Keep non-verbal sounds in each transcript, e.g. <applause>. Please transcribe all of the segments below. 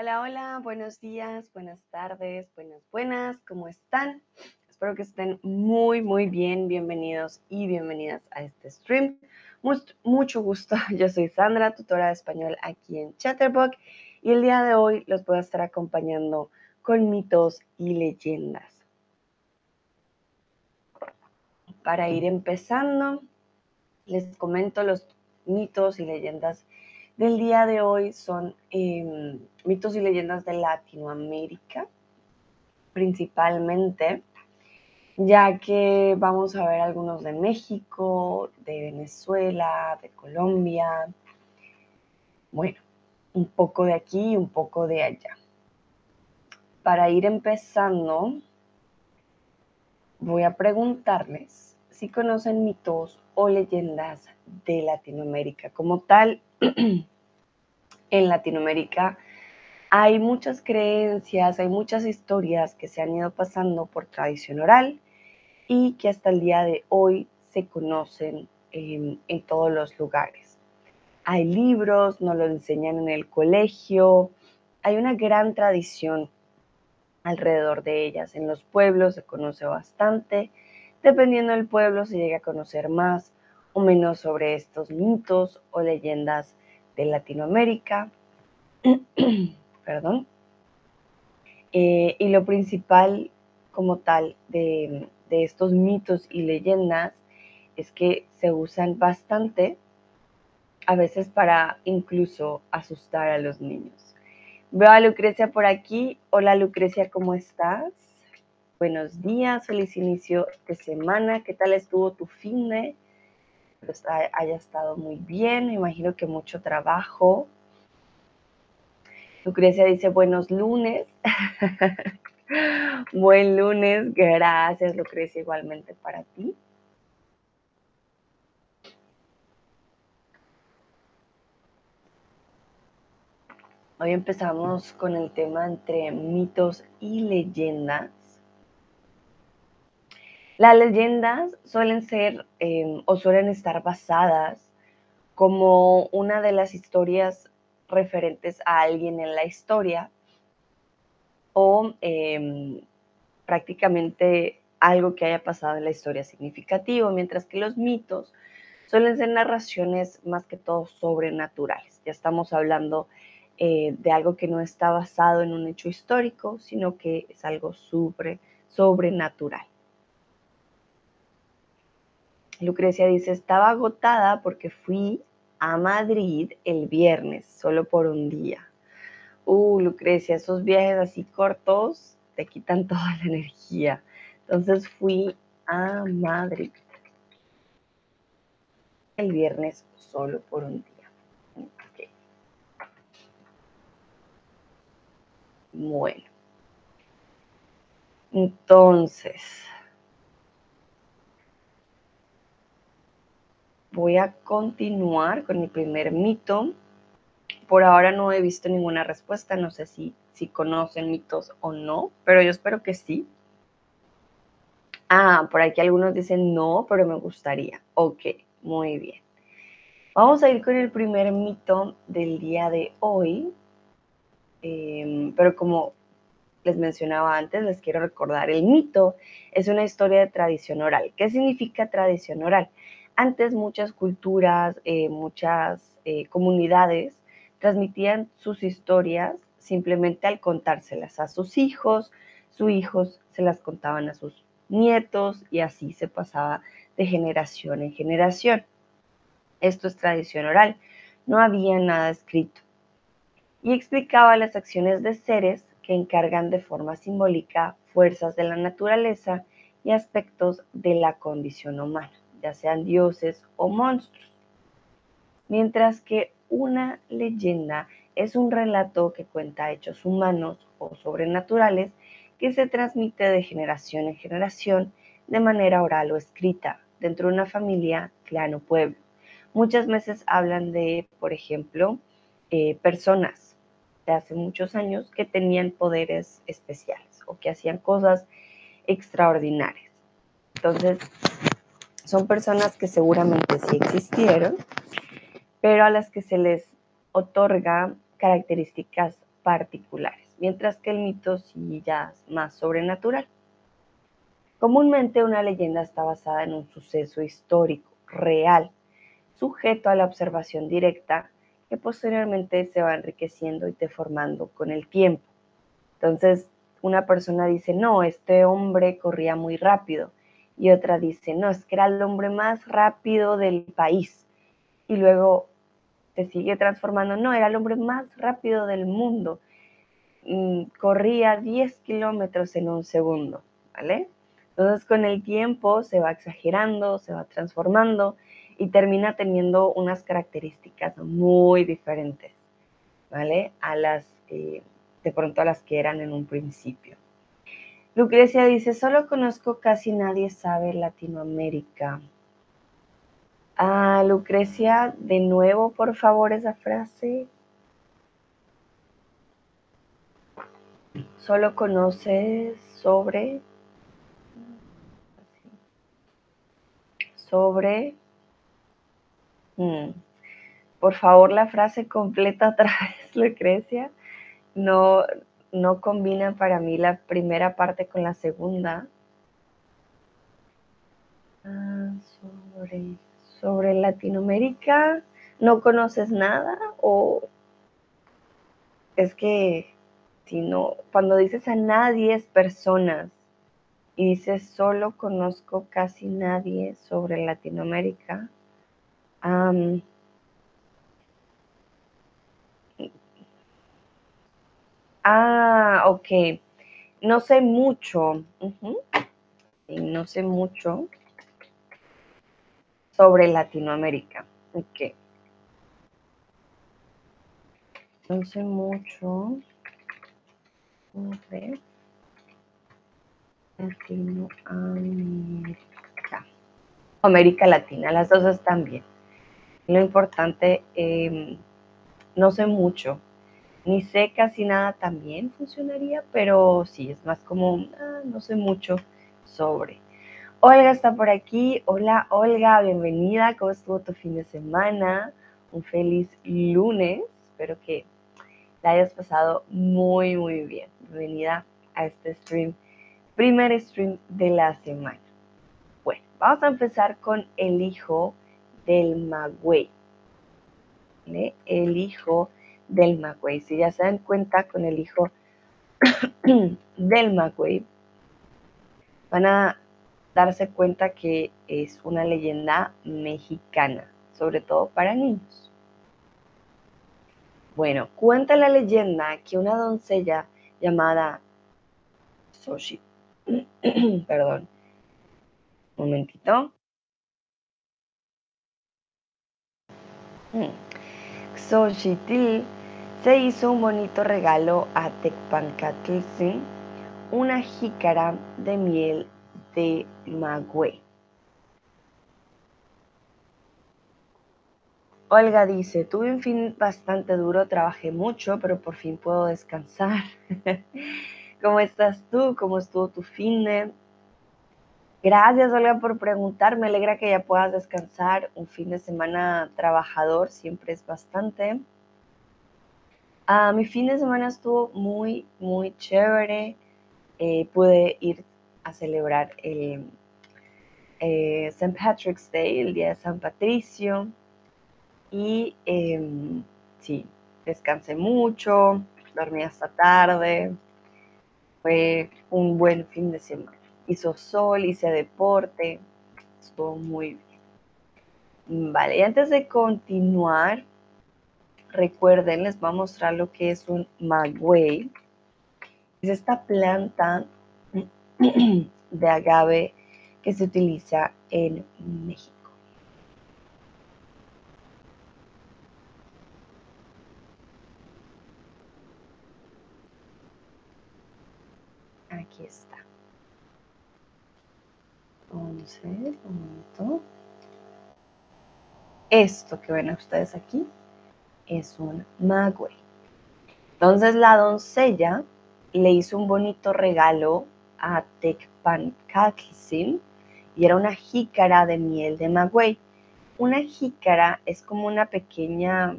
Hola, hola, buenos días, buenas tardes, buenas, buenas, ¿cómo están? Espero que estén muy, muy bien, bienvenidos y bienvenidas a este stream. Mucho, gusto, <laughs> yo soy Sandra, tutora de español aquí en Chatterbox y el día de hoy los voy a estar acompañando con mitos y leyendas. Para ir empezando, les comento los mitos y leyendas del día de hoy son em, mitos y leyendas de Latinoamérica, principalmente, ya que vamos a ver algunos de México, de Venezuela, de Colombia, bueno, un poco de aquí y un poco de allá. Para ir empezando, voy a preguntarles si conocen mitos o leyendas de Latinoamérica. Como tal, <clears throat> en Latinoamérica hay muchas creencias, hay muchas historias que se han ido pasando por tradición oral y que hasta el día de hoy se conocen en, todos los lugares. Hay libros, nos lo enseñan en el colegio, hay una gran tradición alrededor de ellas. En los pueblos se conoce bastante, dependiendo del pueblo se llega a conocer más o menos sobre estos mitos o leyendas de Latinoamérica. <clears throat> Perdón. Eh, y lo principal como tal de, de estos mitos y leyendas es que se usan bastante, a veces para incluso asustar a los niños. Veo a Lucrecia por aquí. Hola Lucrecia, ¿cómo estás? Buenos días, feliz inicio de semana. ¿Qué tal estuvo tu fin de? Haya estado muy bien, me imagino que mucho trabajo. Lucrecia dice buenos lunes. <laughs> Buen lunes, gracias Lucrecia igualmente para ti. Hoy empezamos con el tema entre mitos y leyendas. Las leyendas suelen ser em, o suelen estar basadas como una de las historias referentes a alguien en la historia o em, prácticamente algo que haya pasado en la historia significativo, mientras que los mitos suelen ser narraciones más que todo sobrenaturales. Ya estamos hablando eh, de algo que no está basado en un hecho histórico, sino que es algo sobre, sobrenatural. Lucrecia dice, estaba agotada porque fui a Madrid el viernes, solo por un día. Uh, Lucrecia, esos viajes así cortos te quitan <laughs> toda la energía. Entonces fui a Madrid el viernes solo por un día. Bueno. Entonces, voy a continuar con mi primer mito. Por ahora no he visto ninguna respuesta, no sé si, si conocen mitos o no, pero yo espero que sí. Ah, por aquí algunos dicen no, pero me gustaría. Ok, muy bien. Vamos a ir con el primer mito del día de hoy. Em, pero como les mencionaba antes, les quiero recordar, el mito es una historia de tradición oral. ¿Qué significa tradición oral? Antes muchas culturas, eh, muchas eh, comunidades transmitían sus historias simplemente al contárselas a sus hijos, sus hijos se las contaban a sus nietos y así se pasaba de generación en generación. Esto es tradición oral, no había nada escrito. Y explicaba las acciones de seres que encargan de forma simbólica fuerzas de la naturaleza y aspectos de la condición humana ya sean dioses o monstruos. Mientras que una leyenda es un relato que cuenta hechos humanos o sobrenaturales que se transmite de generación en generación de manera oral o escrita dentro de una familia, clan o pueblo. Muchas veces hablan de, por ejemplo, eh, personas de hace muchos años que tenían poderes especiales o que hacían cosas extraordinarias. Entonces, son personas que seguramente sí existieron, pero a las que se les otorga características particulares, mientras que el mito sí ya es más sobrenatural. Comúnmente una leyenda está basada en un suceso histórico, real, sujeto a la observación directa que posteriormente se va enriqueciendo y deformando con el tiempo. Entonces, una persona dice, no, este hombre corría muy rápido. Y otra dice, no, es que era el hombre más rápido del país. Y luego se sigue transformando, no, era el hombre más rápido del mundo. Mm, corría 10 kilómetros en un segundo, ¿vale? Entonces con el tiempo se va exagerando, se va transformando y termina teniendo unas características muy diferentes, ¿vale? A las, de pronto a las que eran en un principio. Lucrecia dice, solo conozco casi nadie sabe Latinoamérica. Ah, Lucrecia, de nuevo, por favor, esa frase. Solo conoces sobre sobre... Mm, por favor, la frase completa otra <laughs> vez, Lucrecia. No, no combina para mí la primera parte con la segunda. Ah, sobre, sobre Latinoamérica, ¿no conoces nada? O es que si no, cuando dices a nadie es personas y dice, solo conozco casi nadie sobre Latinoamérica. Ah, ok. No sé mucho. no sé mucho sobre Latinoamérica. Ok. No sé mucho sobre Latinoamérica. América Latina, las dos están bien. Lo importante, em, no sé mucho, ni sé casi nada también funcionaría, pero sí, es más como, ah, no sé mucho sobre. Olga está por aquí. Hola Olga, bienvenida. ¿Cómo estuvo tu fin de semana? Un feliz lunes. Espero que la hayas pasado muy, muy bien. Bienvenida a este stream primer stream de la semana. Bueno, vamos a empezar con el hijo del Magüey. El hijo del Magüey. Si ya se dan cuenta con el hijo <clears throat> del Magüey, van a darse cuenta que es una leyenda mexicana, sobre todo para niños. Bueno, cuenta la leyenda que una doncella llamada Xochitl <clears throat> Perdón. Momentito. Mm. Xochitl se hizo un bonito regalo a Tecpancatlzin, una jícara de miel de magüey. Olga dice, tuve un fin bastante duro, trabajé mucho, pero por fin puedo descansar. <laughs> ¿Cómo estás tú? ¿Cómo estuvo tu fin de? Gracias, Olga, por preguntar. Me alegra que ya puedas descansar. Un fin de semana trabajador siempre es bastante. Ah, mi fin de semana estuvo muy, muy chévere. Eh, pude ir a celebrar el eh, St. Patrick's Day, el día de San Patricio. Y em, sí, descansé mucho, dormí hasta tarde, fue un buen fin de semana. Hizo sol, hice deporte, estuvo muy bien. Vale, y antes de continuar, recuerden, les voy a mostrar lo que es un maguey. Es esta planta <clears throat> de agave que se utiliza en México. Aquí está. Entonces, un momento. Esto que ven ustedes aquí es un maguey. Entonces la doncella le hizo un bonito regalo a Tecpancatlzin y era una jícara de miel de maguey. Una jícara es como una pequeña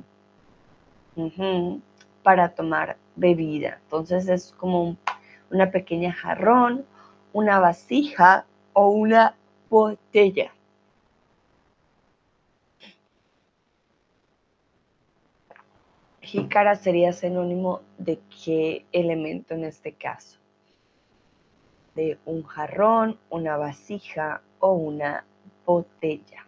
para tomar bebida. Entonces es como una pequeña jarrón, una vasija o una botella. Jícara sería sinónimo de qué elemento en este caso? De un jarrón, una vasija o una botella.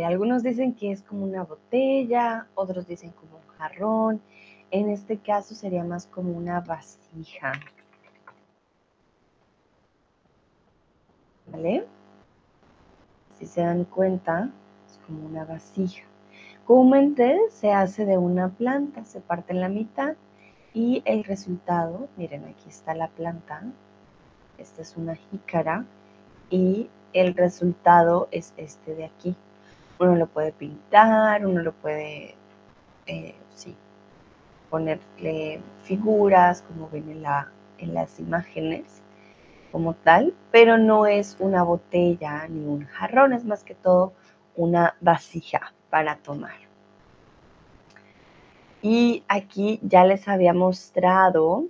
Algunos dicen que es como una botella, otros dicen como un jarrón. En este caso sería más como una vasija. ¿Vale? Si se dan cuenta, es como una vasija. Comúnmente se hace de una planta, se parte en la mitad y el resultado, miren, aquí está la planta, esta es una jícara y el resultado es este de aquí. Uno lo puede pintar, uno lo puede, eh, sí, ponerle figuras, como ven en, en las imágenes, como tal, pero no es una botella ni un jarrón, es más que todo una vasija para tomar. Y aquí ya les había mostrado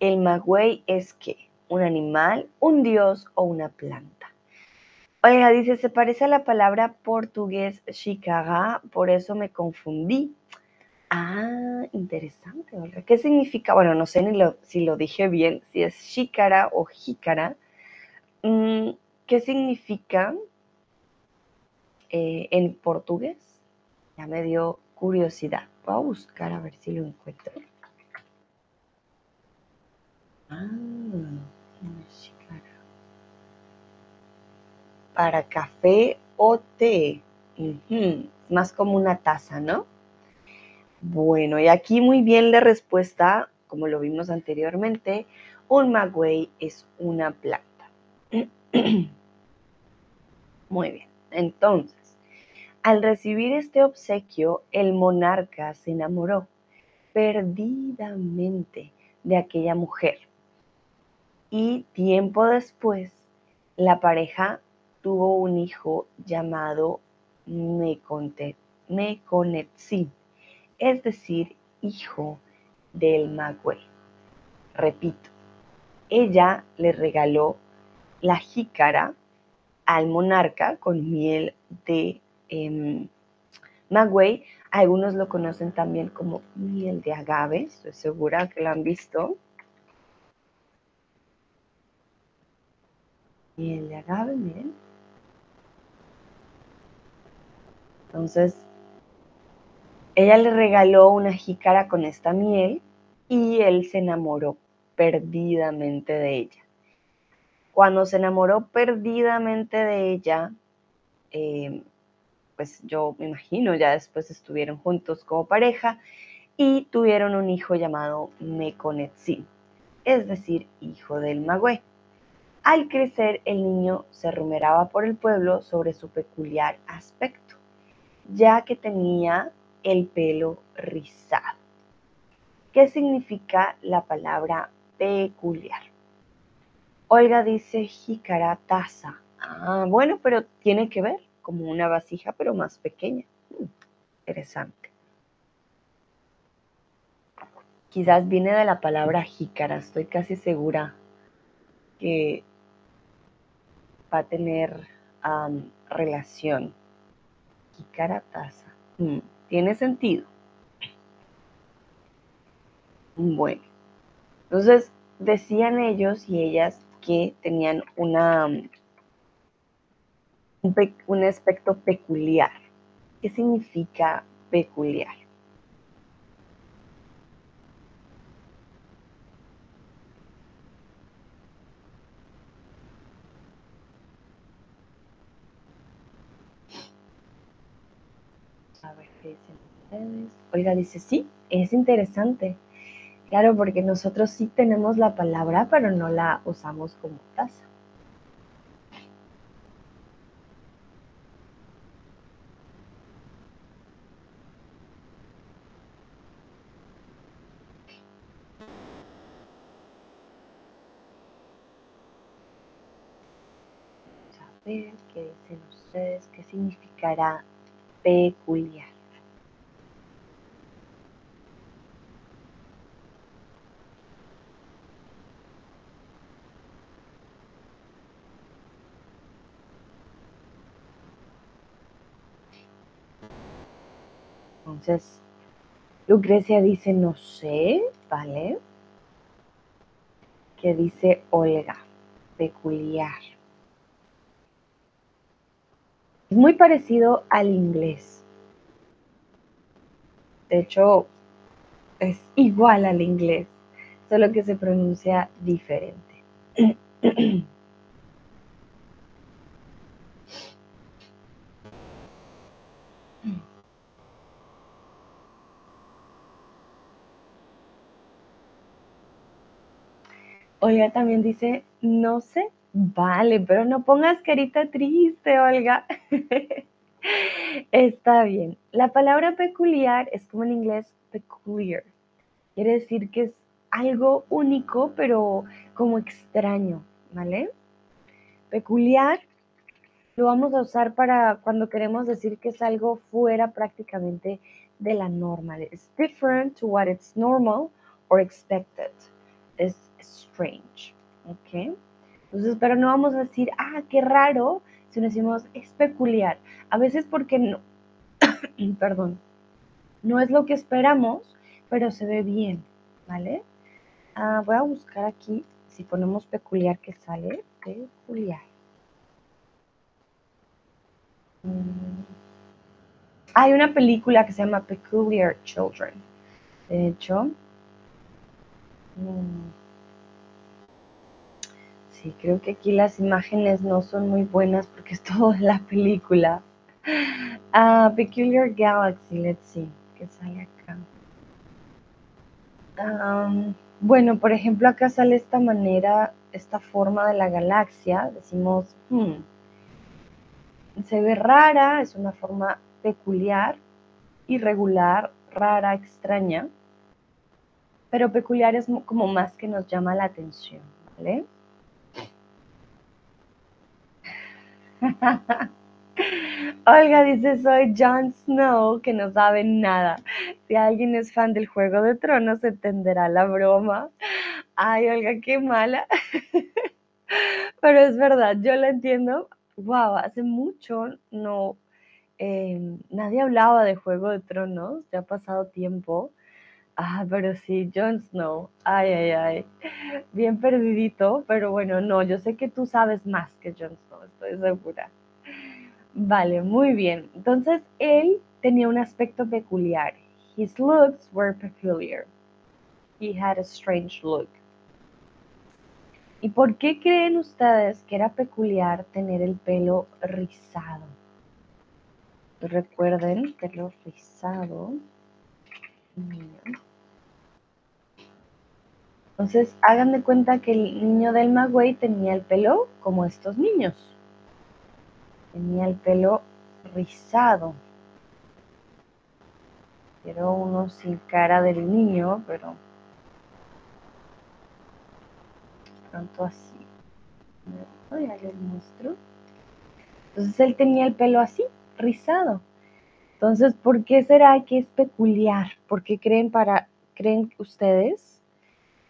el magüey es que un animal, un dios o una planta. Oiga, dice, se parece a la palabra portugués chicara, por eso me confundí. Ah, interesante. ¿Qué significa? Bueno, no sé ni si lo dije bien, si es chicara o jícara. Mm, ¿Qué significa eh, en portugués? Ya me dio curiosidad. Voy a buscar a ver si lo encuentro. Ah, para café o té. Más como una taza, ¿no? Bueno, y aquí muy bien la respuesta, como lo vimos anteriormente, un maguey es una planta. <clears throat> Muy bien, entonces, al recibir este obsequio, el monarca se enamoró perdidamente de aquella mujer. Y tiempo después, la pareja tuvo un hijo llamado Meconetzin, es decir, hijo del Magüey. Repito, ella le regaló la jícara al monarca con miel de eh, Magüey. Algunos lo conocen también como miel de agave, estoy segura que lo han visto. Miel de agave, miren. Entonces, ella le regaló una jícara con esta miel y él se enamoró perdidamente de ella. Cuando se enamoró perdidamente de ella, eh, pues yo me imagino, ya después estuvieron juntos como pareja y tuvieron un hijo llamado Meconetzin, es decir, hijo del Magüe. Al crecer, el niño se rumeraba por el pueblo sobre su peculiar aspecto ya que tenía el pelo rizado. ¿Qué significa la palabra peculiar? Olga dice jícara taza. Ah, bueno, pero tiene que ver, como una vasija, pero más pequeña. Mm, interesante. Quizás viene de la palabra jícara, estoy casi segura que va a tener relación jícara taza. Mm, ¿Tiene sentido? Bueno, entonces decían ellos y ellas que tenían una, un aspecto peculiar. ¿Qué significa peculiar? Oiga, dice, sí, es interesante. Claro, porque nosotros sí tenemos la palabra, pero no la usamos como taza. A ver qué dicen ustedes, qué significará peculiar. Entonces, Lucrecia dice no sé, ¿vale? Que dice Olga, peculiar. Es muy parecido al inglés. De hecho, es igual al inglés, solo que se pronuncia diferente. <clears throat> Olga también dice, no sé, vale, pero no pongas carita triste, Olga. <laughs> Está bien. La palabra peculiar es como en inglés peculiar. Quiere decir que es algo único, pero como extraño, ¿vale? Peculiar lo vamos a usar para cuando queremos decir que es algo fuera prácticamente de la norma. It's different to what it's normal or expected. Strange, ¿ok? Entonces, pero no vamos a decir, ah, qué raro, si decimos es peculiar. A veces porque no, <coughs> perdón, no es lo que esperamos, pero se ve bien, ¿vale? Ah, voy a buscar aquí, si ponemos peculiar, que sale peculiar. Mm. Hay una película que se llama Peculiar Children. De hecho, mm. Sí, creo que aquí las imágenes no son muy buenas porque es <laughs> toda la película. Ah, Peculiar Galaxy, let's see, ¿qué sale acá? bueno, por ejemplo, acá sale esta manera, esta forma de la galaxia. Decimos, hmm, se ve rara, es una forma peculiar, irregular, rara, extraña, pero peculiar es como más que nos llama la atención, ¿vale? <laughs> Olga dice, soy Jon Snow, que no sabe nada. Si alguien es fan del Juego de Tronos, entenderá la broma. Ay, Olga, qué mala. <laughs> Pero es verdad, yo la entiendo. Wow, hace mucho no, em, nadie hablaba de Juego de Tronos, ya ha pasado tiempo. Ah, pero sí, Jon Snow. Ay, ay, ay. Bien perdidito, pero bueno, no, yo sé que tú sabes más que Jon Snow, estoy segura. Vale, muy bien. Entonces, él tenía un aspecto peculiar. His looks were peculiar. He had a strange look. ¿Y por qué creen ustedes que era peculiar tener el pelo rizado? Recuerden, pelo rizado. Entonces, hagan de cuenta que el niño del Magüey tenía el pelo como estos niños. Tenía el pelo rizado. Quiero uno sin cara del niño, pero pronto así. Ya les muestro. Entonces él tenía el pelo así, rizado. Entonces, ¿por qué será que es peculiar? ¿Por qué creen, para, creen ustedes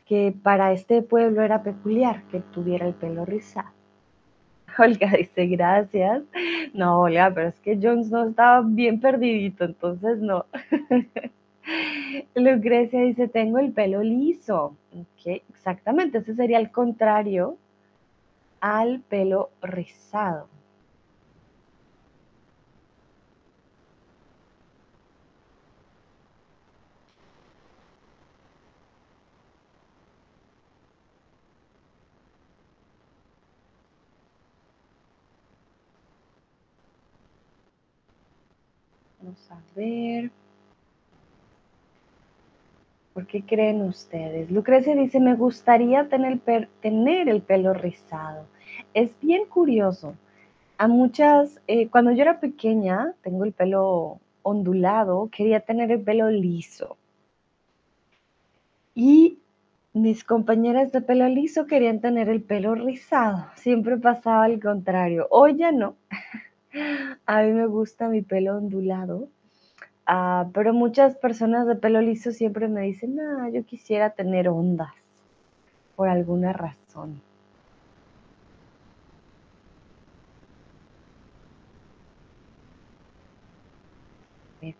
que para este pueblo era peculiar que tuviera el pelo rizado? Olga dice, gracias. No, Olga, pero es que Jones no estaba bien perdidito, entonces no. <laughs> Lucrecia dice, tengo el pelo liso. exactamente, ese sería el contrario al pelo rizado. Vamos a ver. ¿Por qué creen ustedes? Lucrecia dice, me gustaría tener, tener el pelo rizado. Es bien curioso. A muchas, eh, cuando yo era pequeña, tengo el pelo ondulado, quería tener el pelo liso. Y Mis compañeras de pelo liso querían tener el pelo rizado. Siempre pasaba al contrario. Hoy ya no. <laughs> A mí me gusta mi pelo ondulado. Ah, pero muchas personas de pelo liso siempre me dicen, ah, yo quisiera tener ondas por alguna razón.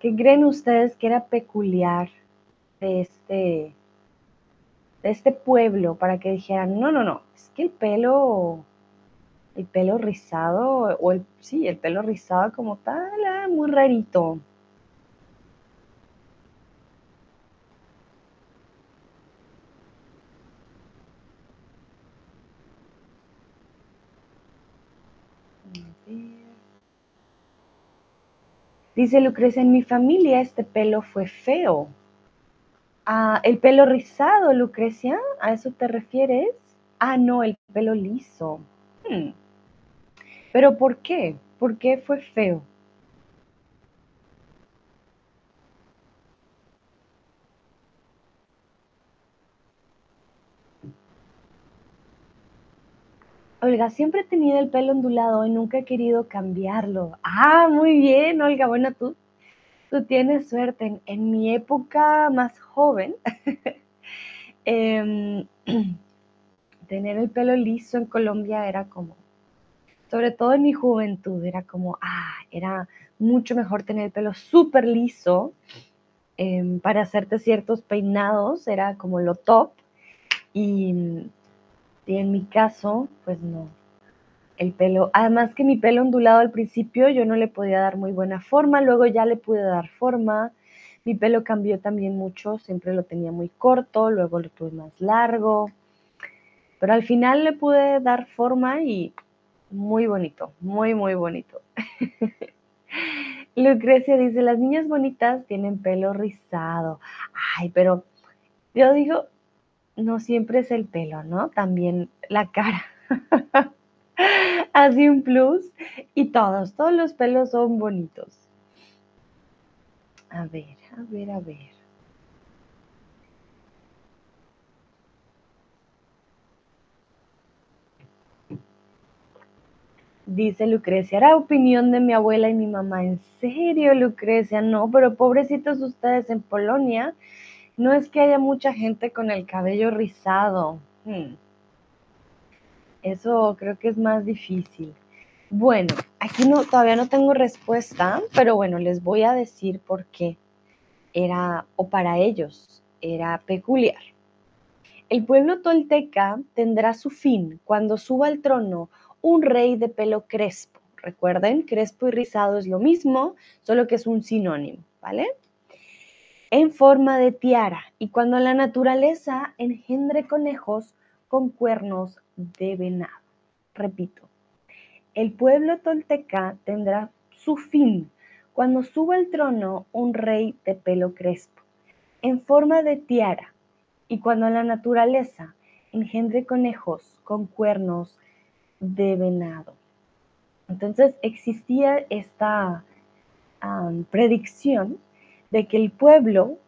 ¿Qué creen ustedes que era peculiar de este, de este pueblo para que dijeran, no, no, no, es que el pelo, el pelo rizado, o el, sí, el pelo rizado como tal, ah, muy rarito. Dice Lucrecia, en mi familia este pelo fue feo. Ah, el pelo rizado, Lucrecia, ¿a eso te refieres? Ah, no, el pelo liso. Hmm. ¿Pero por qué? ¿Por qué fue feo? Olga, siempre he tenido el pelo ondulado y nunca he querido cambiarlo. Ah, muy bien, Olga. Bueno, tú, tú tienes suerte. En, mi época más joven, <laughs> em, <clears throat> tener el pelo liso en Colombia era como, sobre todo en mi juventud, era como, ah, era mucho mejor tener el pelo súper liso em, para hacerte ciertos peinados, era como lo top. Y y en mi caso, pues no. El pelo, además que mi pelo ondulado al principio yo no le podía dar muy buena forma, luego ya le pude dar forma. Mi pelo cambió también mucho, siempre lo tenía muy corto, luego lo tuve más largo. Pero al final le pude dar forma y muy bonito, muy, muy bonito. <laughs> Lucrecia dice, las niñas bonitas tienen pelo rizado. Ay, pero yo digo, no siempre es el pelo, ¿no? También la cara. <laughs> Así un plus. Y todos, todos los pelos son bonitos. A ver, a ver, a ver. Dice Lucrecia, era opinión de mi abuela y mi mamá. ¿En serio, Lucrecia? No, pero pobrecitos ustedes en Polonia no es que haya mucha gente con el cabello rizado. Hmm. Eso creo que es más difícil. Bueno, aquí no, todavía no tengo respuesta, pero bueno, les voy a decir por qué era, o para ellos, era peculiar. El pueblo tolteca tendrá su fin cuando suba al trono un rey de pelo crespo. Recuerden, crespo y rizado es lo mismo, solo que es un sinónimo, ¿vale? en forma de tiara y cuando la naturaleza engendre conejos con cuernos de venado. Repito, el pueblo tolteca tendrá su fin cuando suba al trono un rey de pelo crespo, en forma de tiara, y cuando la naturaleza engendre conejos con cuernos de venado. Entonces existía esta predicción de que el pueblo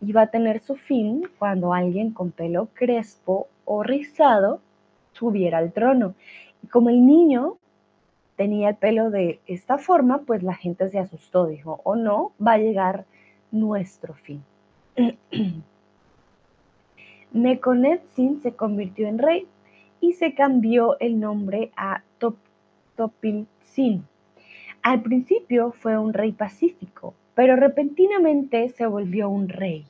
iba a tener su fin cuando alguien con pelo crespo o rizado subiera al trono. Y como el niño tenía el pelo de esta forma, pues la gente se asustó, dijo, o oh, no, va a llegar nuestro fin. <clears throat> Nekonetzin se convirtió en rey y se cambió el nombre a Top. Al principio fue un rey pacífico, pero repentinamente se volvió un rey.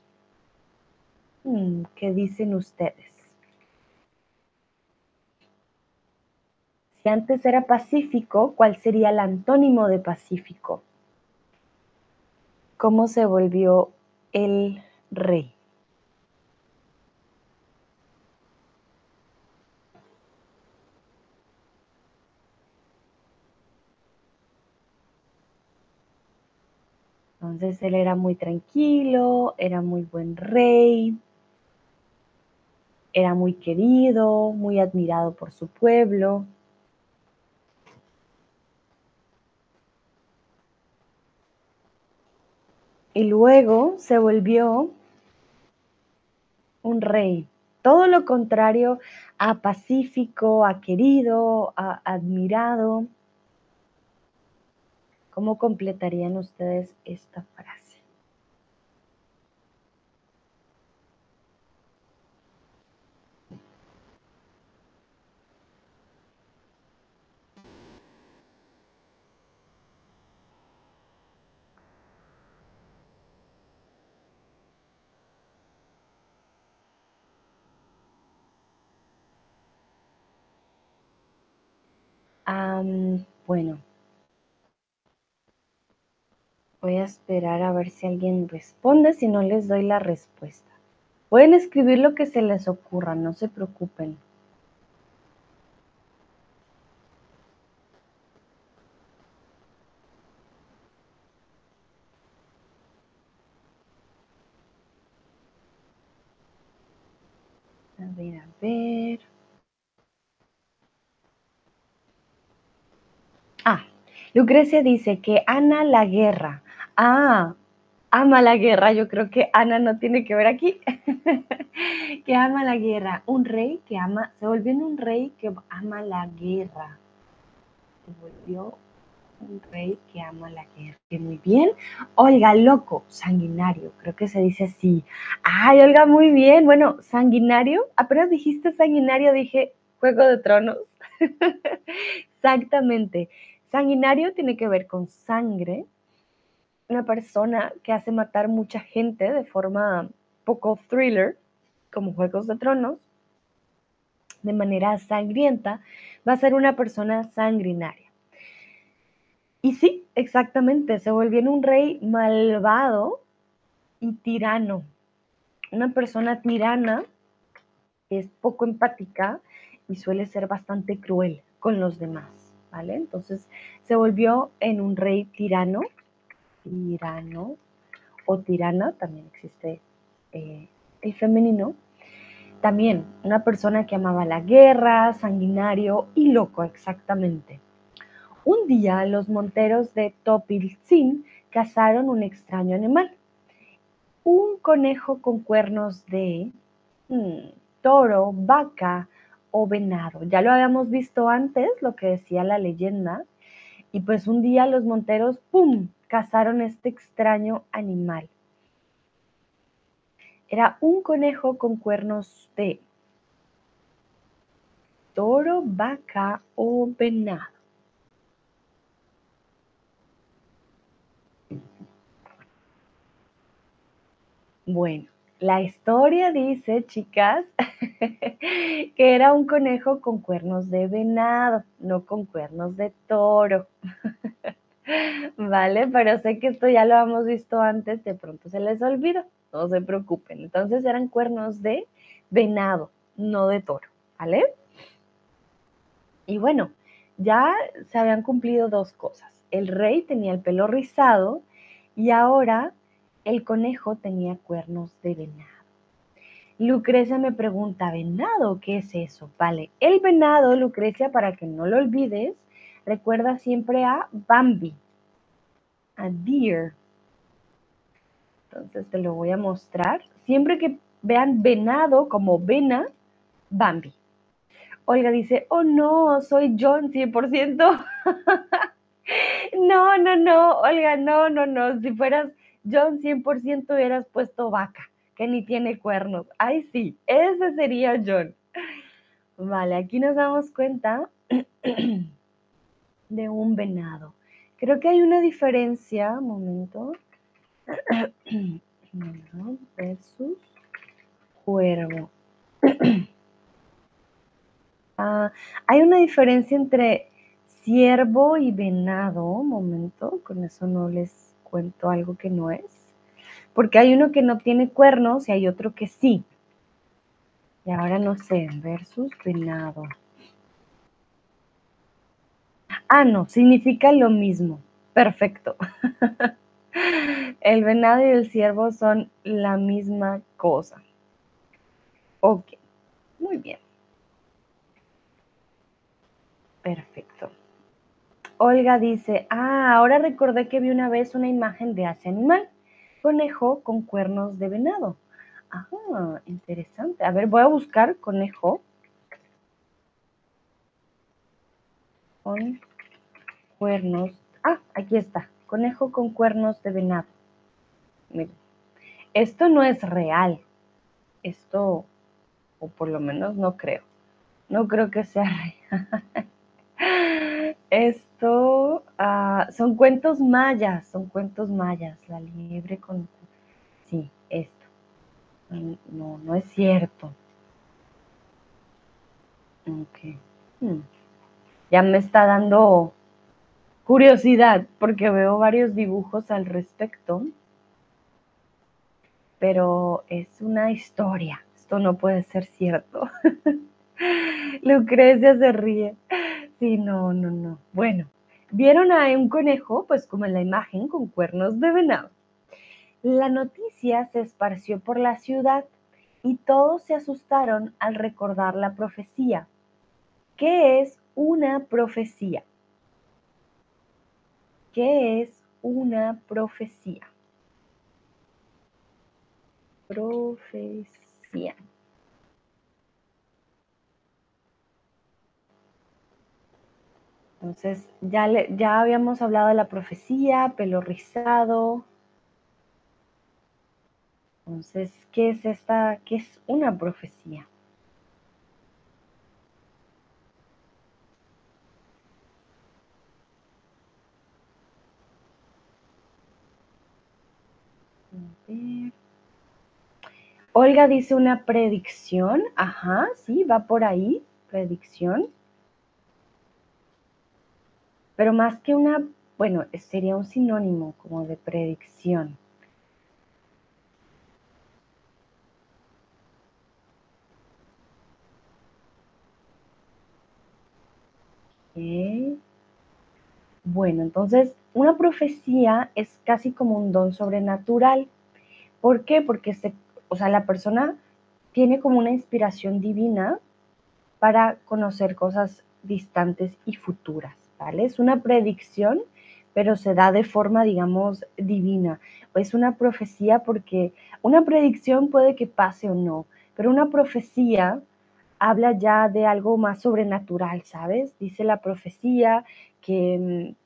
Hmm, ¿Qué dicen ustedes? Si antes era pacífico, ¿cuál sería el antónimo de pacífico? ¿Cómo se volvió el rey? Entonces él era muy tranquilo, era muy buen rey, era muy querido, muy admirado por su pueblo. Y luego se volvió un rey todo lo contrario a pacífico, a querido, a admirado. ¿Cómo completarían ustedes esta frase? bueno, voy a esperar a ver si alguien responde, si no les doy la respuesta. Pueden escribir lo que se les ocurra, no se preocupen. A ver, a ver. Ah, Lucrecia dice que Ana la guerra. Ah, ama la guerra. Yo creo que Ana no tiene que ver aquí. <laughs> que ama la guerra. Un rey que ama, se volvió en un rey que ama la guerra. Se volvió un rey que ama la guerra. muy bien. Olga, loco, sanguinario. Creo que se dice así. Ay, Olga, muy bien. Bueno, sanguinario. Apenas dijiste sanguinario, dije Juego de Tronos. <laughs> Exactamente. Sanguinario tiene que ver con sangre, una persona que hace matar mucha gente de forma poco thriller, como Juegos de Tronos, de manera sangrienta, va a ser una persona sanguinaria. Y sí, exactamente, se volvió en un rey malvado y tirano. Una persona tirana es poco empática y suele ser bastante cruel con los demás. Entonces se volvió en un rey tirano, tirano o tirana, también existe eh, el femenino. También una persona que amaba la guerra, sanguinario y loco exactamente. Un día los monteros de Topilzin cazaron un extraño animal, un conejo con cuernos de hmm, toro, vaca, o venado. Ya lo habíamos visto antes, lo que decía la leyenda, y pues un día los monteros, ¡pum!, cazaron este extraño animal. Era un conejo con cuernos de toro, vaca o venado. Bueno, la historia dice, chicas, <laughs> que era un conejo con cuernos de venado, no con cuernos de toro. <laughs> ¿Vale? Pero sé que esto ya lo hemos visto antes, de pronto se les olvidó, no se preocupen. Entonces eran cuernos de venado, no de toro, ¿vale? Y bueno, ya se habían cumplido dos cosas. El rey tenía el pelo rizado y ahora el conejo tenía cuernos de venado. Lucrecia me pregunta, ¿venado? ¿Qué es eso? Vale, el venado, Lucrecia, para que no lo olvides, recuerda siempre a Bambi, a deer. Entonces te lo voy a mostrar. Siempre que vean venado como vena, Bambi. Olga dice, oh no, soy John 100%. <laughs> no, no, no, Olga, no, no, no. Si fueras John 100% hubieras puesto vaca, que ni tiene cuernos. Ay, sí, ese sería John. Vale, aquí nos damos cuenta <clears throat> de un venado. Creo que hay una diferencia, momento, <coughs> versus cuervo. <coughs> Ah, hay una diferencia entre ciervo y venado, momento, con eso no les cuento algo que no es. Porque hay uno que no tiene cuernos y hay otro que sí. Y ahora no sé, versus venado. Ah, no, significa lo mismo. Perfecto. <laughs> el venado y el ciervo son la misma cosa. Ok, muy bien. Perfecto. Olga dice, ah, ahora recordé que vi una vez una imagen de ese animal, conejo con cuernos de venado. Ah, interesante. A ver, voy a buscar conejo. Con cuernos. Ah, aquí está. Conejo con cuernos de venado. Miren. Esto no es real. Esto, o por lo menos no creo. No creo que sea <laughs> real. Esto ah, son cuentos mayas, son cuentos mayas. La liebre con... Sí, esto. No, no es cierto. Ok. Hmm. Ya me está dando curiosidad porque veo varios dibujos al respecto. Pero es una historia. Esto no puede ser cierto. <laughs> Lucrecia se ríe. Sí, no, no, no. Bueno, vieron a un conejo, pues como en la imagen, con cuernos de venado. La noticia se esparció por la ciudad y todos se asustaron al recordar la profecía. ¿Qué es una profecía? ¿Qué es una profecía? Profecía. Entonces, ya, ya habíamos hablado de la profecía, pelo rizado. Entonces, ¿qué es esta? ¿Qué es una profecía? Olga dice una predicción. Ajá, sí, va por ahí. Predicción. Pero más que una, bueno, sería un sinónimo como de predicción. Bueno, entonces una profecía es casi como un don sobrenatural. ¿Por qué? Porque o sea, la persona tiene como una inspiración divina para conocer cosas distantes y futuras. Es una predicción, pero se da de forma, digamos, divina. Es una profecía porque una predicción puede que pase o no, pero una profecía habla ya de algo más sobrenatural, ¿sabes? Dice la profecía que mm,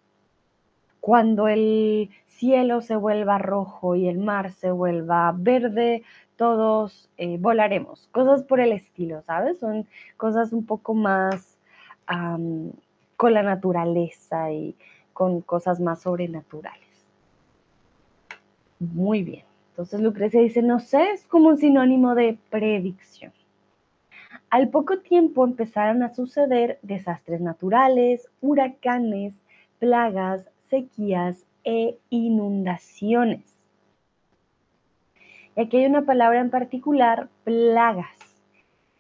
cuando el cielo se vuelva rojo y el mar se vuelva verde, todos eh, volaremos. Cosas por el estilo, ¿sabes? Son cosas un poco más con la naturaleza y con cosas más sobrenaturales. Muy bien. Entonces Lucrecia dice, no sé, es como un sinónimo de predicción. Al poco tiempo empezaron a suceder desastres naturales, huracanes, plagas, sequías e inundaciones. Y aquí hay una palabra en particular, plagas.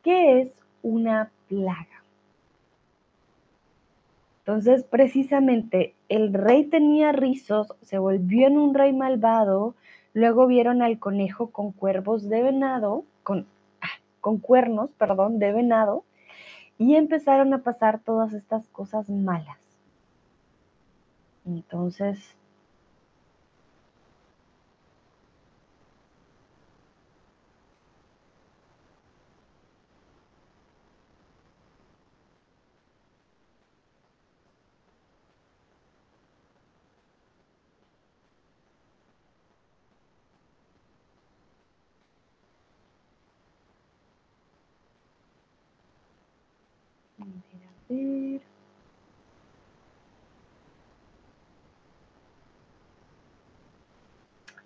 ¿Qué es una plaga? Entonces, precisamente, el rey tenía rizos, se volvió en un rey malvado, luego vieron al conejo con cuervos de venado, con, ah, con cuernos, perdón, de venado, y empezaron a pasar todas estas cosas malas. Entonces,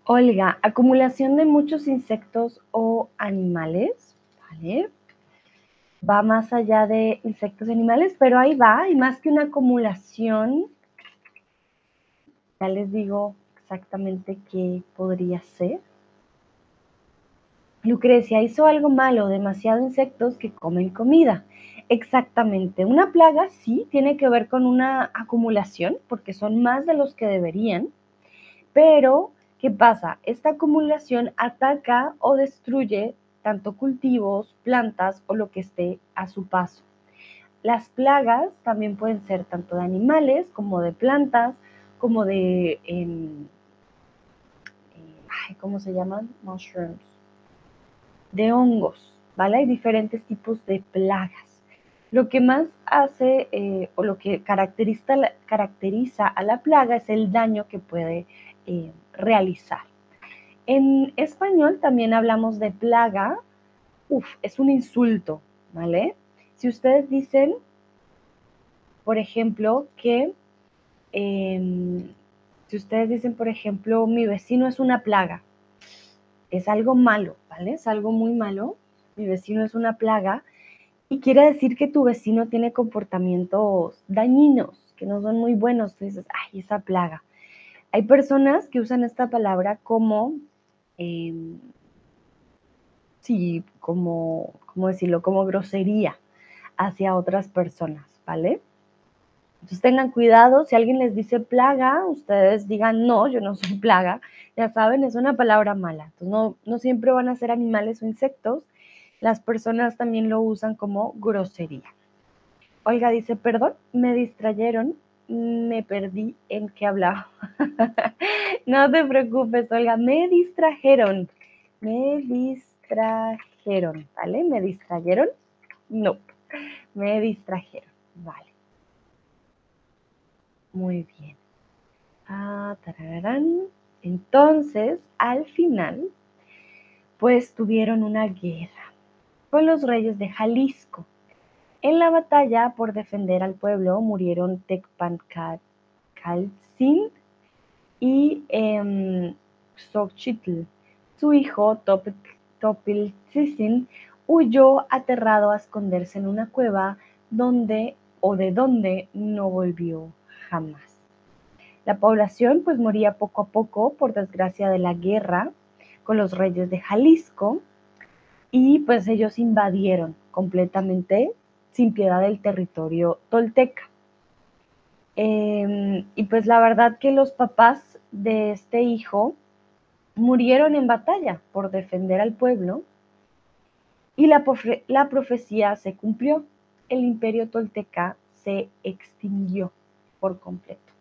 Olga, acumulación de muchos insectos o animales, ¿vale? Va más allá de insectos y animales, pero ahí va, y más que una acumulación, ya les digo exactamente qué podría ser. Lucrecia hizo algo malo, demasiado insectos que comen comida. Exactamente, una plaga sí tiene que ver con una acumulación, porque son más de los que deberían, pero ¿Qué pasa? Esta acumulación ataca o destruye tanto cultivos, plantas o lo que esté a su paso. Las plagas también pueden ser tanto de animales como de plantas, como de, em, eh, ¿cómo se llaman? Mushrooms. de hongos, ¿vale? Hay diferentes tipos de plagas. Lo que más hace eh, o lo que caracteriza, caracteriza, a la plaga es el daño que puede eh, realizar. En español también hablamos de plaga. Uf, es un insulto, ¿vale? Si ustedes dicen, por ejemplo, que em, si ustedes dicen, por ejemplo, mi vecino es una plaga, es algo malo, ¿vale? Es algo muy malo. Mi vecino es una plaga y quiere decir que tu vecino tiene comportamientos dañinos, que no son muy buenos. Tú dices, ay, esa plaga. Hay personas que usan esta palabra como, em, sí, como, ¿cómo decirlo? Como grosería hacia otras personas, ¿vale? Entonces tengan cuidado, si alguien les dice plaga, ustedes digan, no, yo no soy plaga, ya saben, es una palabra mala. Entonces no, no siempre van a ser animales o insectos, las personas también lo usan como grosería. Olga dice, perdón, me distrayeron, me perdí en qué hablaba. <laughs> no te preocupes, Olga, me distrajeron, me distrajeron, ¿vale? ¿Me distrayeron? No, me distrajeron, vale. Muy bien. Ah, Entonces, al final, pues tuvieron una guerra con los reyes de Jalisco. En la batalla por defender al pueblo murieron Tecpancaltzin y eh, Xochitl. Su hijo Topiltzin huyó aterrado a esconderse en una cueva donde o de donde no volvió jamás. La población pues moría poco a poco por desgracia de la guerra con los reyes de Jalisco y pues ellos invadieron completamente sin piedad el territorio tolteca. Em, y pues la verdad que los papás de este hijo murieron en batalla por defender al pueblo y la, la profecía se cumplió. El imperio tolteca se extinguió por completo.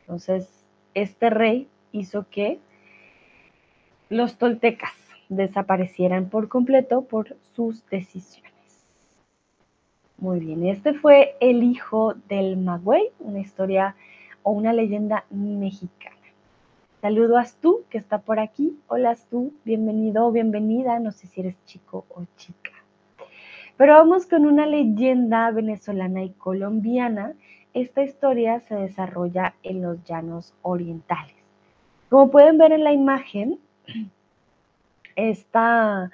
Entonces, este rey hizo que los toltecas desaparecieran por completo por sus decisiones. Muy bien, este fue el hijo del Magüey, una historia o una leyenda mexicana. Saludo a Astu, que está por aquí. Hola Astu, bienvenido o bienvenida, no sé si eres chico o chica. Pero vamos con una leyenda venezolana y colombiana esta historia se desarrolla en los llanos orientales. Como pueden ver en la imagen, <clears throat> esta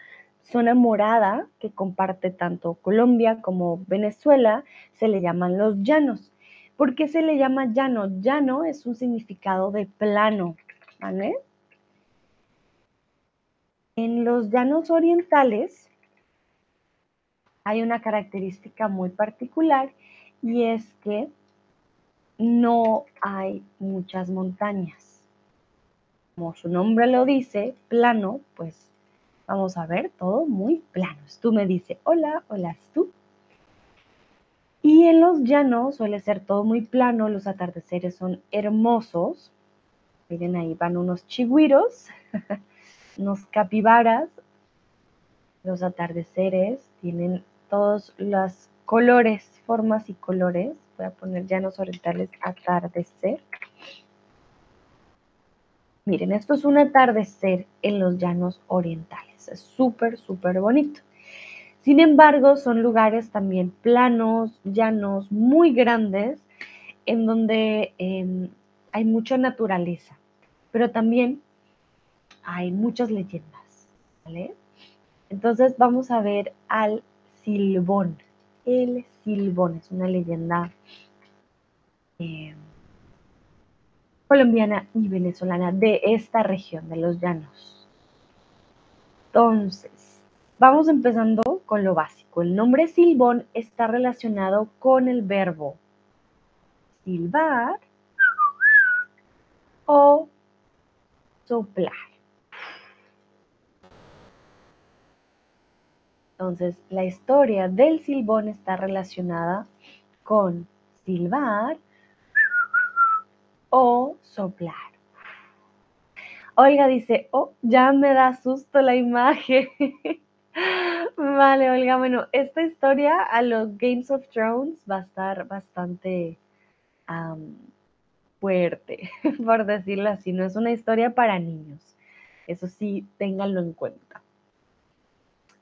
zona morada que comparte tanto Colombia como Venezuela se le llaman los llanos. ¿Por qué se le llama llano? Llano es un significado de plano, ¿vale? En los llanos orientales hay una característica muy particular y es que no hay muchas montañas. Como su nombre lo dice, plano, pues vamos a ver todo muy plano. Tú me dice, hola, hola, tú. Y en los llanos suele ser todo muy plano, los atardeceres son hermosos. Miren, ahí van unos chigüiros, <laughs> unos capibaras. Los atardeceres tienen todos los colores, formas y colores voy a poner llanos orientales atardecer. Miren, esto es un atardecer en los llanos orientales. Es súper, súper bonito. Sin embargo, son lugares también planos, llanos, muy grandes, en donde em, hay mucha naturaleza, pero también hay muchas leyendas. Entonces vamos a ver al silbón el silbón, es una leyenda eh, colombiana y venezolana de esta región, de los llanos. Entonces, vamos empezando con lo básico. El nombre silbón está relacionado con el verbo silbar o soplar. Entonces, la historia del silbón está relacionada con silbar o soplar. Olga dice, oh, ya me da susto la imagen. <laughs> Vale, Olga, bueno, esta historia a los Games of Thrones va a estar bastante fuerte, <laughs> por decirlo así. No es una historia para niños. Eso sí, ténganlo en cuenta.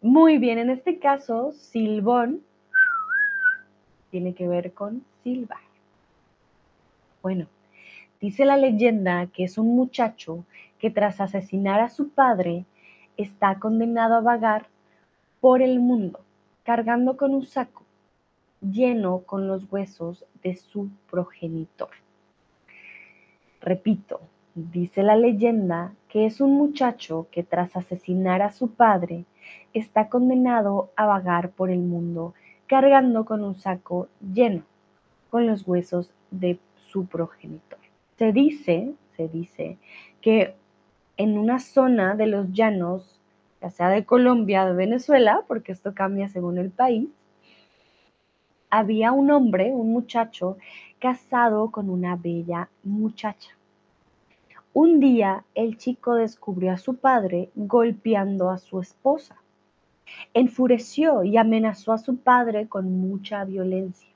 Muy bien, en este caso, Silbón tiene que ver con silbar. Bueno, dice la leyenda que es un muchacho que tras asesinar a su padre está condenado a vagar por el mundo, cargando con un saco lleno con los huesos de su progenitor. Repito, dice la leyenda que es un muchacho que tras asesinar a su padre está condenado a vagar por el mundo cargando con un saco lleno con los huesos de su progenitor. Se dice, se dice que en una zona de los llanos, ya sea de Colombia o de Venezuela, porque esto cambia según el país, había un hombre, un muchacho, casado con una bella muchacha. Un día el chico descubrió a su padre golpeando a su esposa. Enfureció y amenazó a su padre con mucha violencia.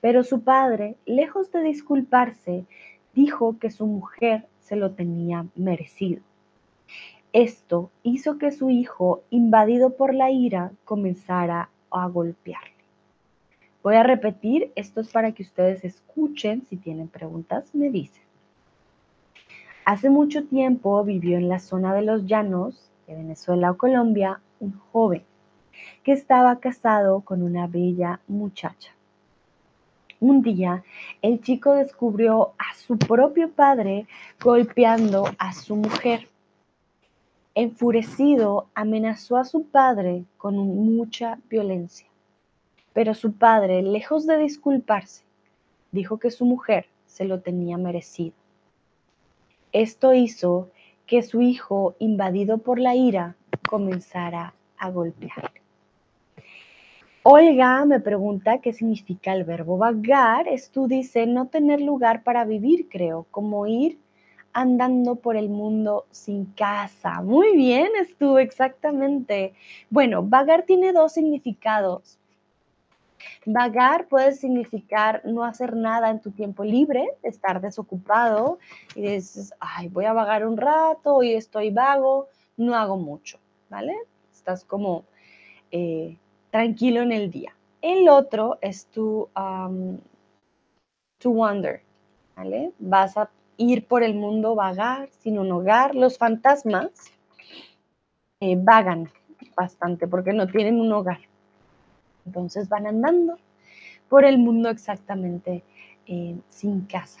Pero su padre, lejos de disculparse, dijo que su mujer se lo tenía merecido. Esto hizo que su hijo, invadido por la ira, comenzara a golpearle. Voy a repetir, esto es para que ustedes escuchen, si tienen preguntas me dicen. Hace mucho tiempo vivió en la zona de los llanos de Venezuela o Colombia un joven que estaba casado con una bella muchacha. Un día, el chico descubrió a su propio padre golpeando a su mujer. Enfurecido, amenazó a su padre con mucha violencia. Pero su padre, lejos de disculparse, dijo que su mujer se lo tenía merecido. Esto hizo que su hijo, invadido por la ira, comenzara a golpear. Olga me pregunta qué significa el verbo vagar. Esto dice no tener lugar para vivir, creo, como ir andando por el mundo sin casa. Muy bien, estuvo exactamente. Bueno, vagar tiene dos significados. Vagar puede significar no hacer nada en tu tiempo libre, estar desocupado y dices, ay, voy a vagar un rato, hoy estoy vago, no hago mucho, ¿vale? Estás como eh, tranquilo en el día. El otro es tu to wander, ¿vale? Vas a ir por el mundo vagar, sin un hogar. Los fantasmas eh, vagan bastante porque no tienen un hogar. Entonces van andando por el mundo exactamente eh, sin casa.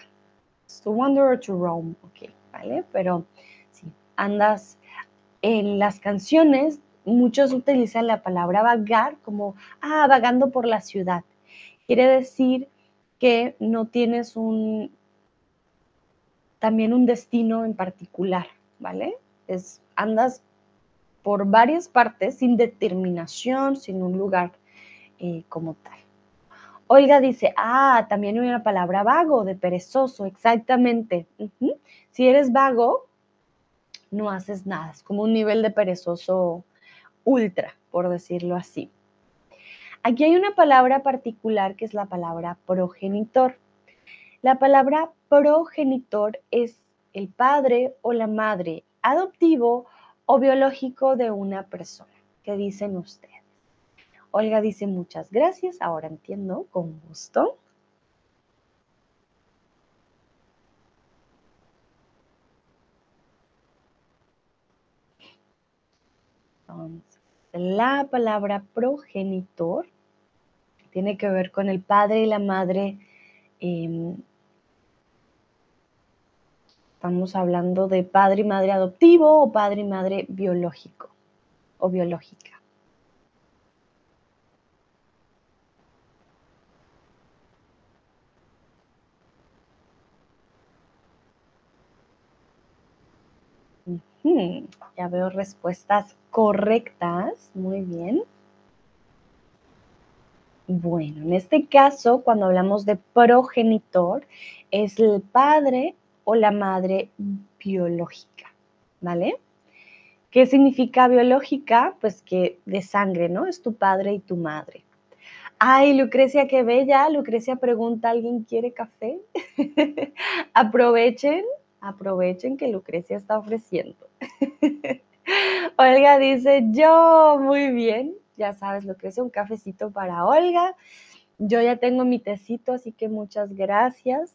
To wander or to roam, ok, ¿vale? Pero si andas en las canciones, muchos utilizan la palabra vagar como, ah, vagando por la ciudad. Quiere decir que no tienes un, también un destino en particular, ¿vale? Es, andas por varias partes sin determinación, sin un lugar eh, como tal. Olga dice, ah, también hay una palabra vago, de perezoso, exactamente. Si eres vago, no haces nada, es como un nivel de perezoso ultra, por decirlo así. Aquí hay una palabra particular que es la palabra progenitor. La palabra progenitor es el padre o la madre adoptivo o biológico de una persona. ¿Qué dicen ustedes? Olga dice muchas gracias, ahora entiendo, con gusto. Entonces, la palabra progenitor tiene que ver con el padre y la madre. Em, estamos hablando de padre y madre adoptivo o padre y madre biológico o biológica. Ya veo respuestas correctas. Muy bien. Bueno, en este caso, cuando hablamos de progenitor, es el padre o la madre biológica, ¿vale? ¿Qué significa biológica? Pues que de sangre, ¿no? Es tu padre y tu madre. Ay, Lucrecia, qué bella. Lucrecia pregunta, ¿alguien quiere café? <laughs> aprovechen, aprovechen que Lucrecia está ofreciendo. <laughs> Olga dice, yo, muy bien. Ya sabes, Lucrecia, un cafecito para Olga. Yo ya tengo mi tecito, así que muchas gracias.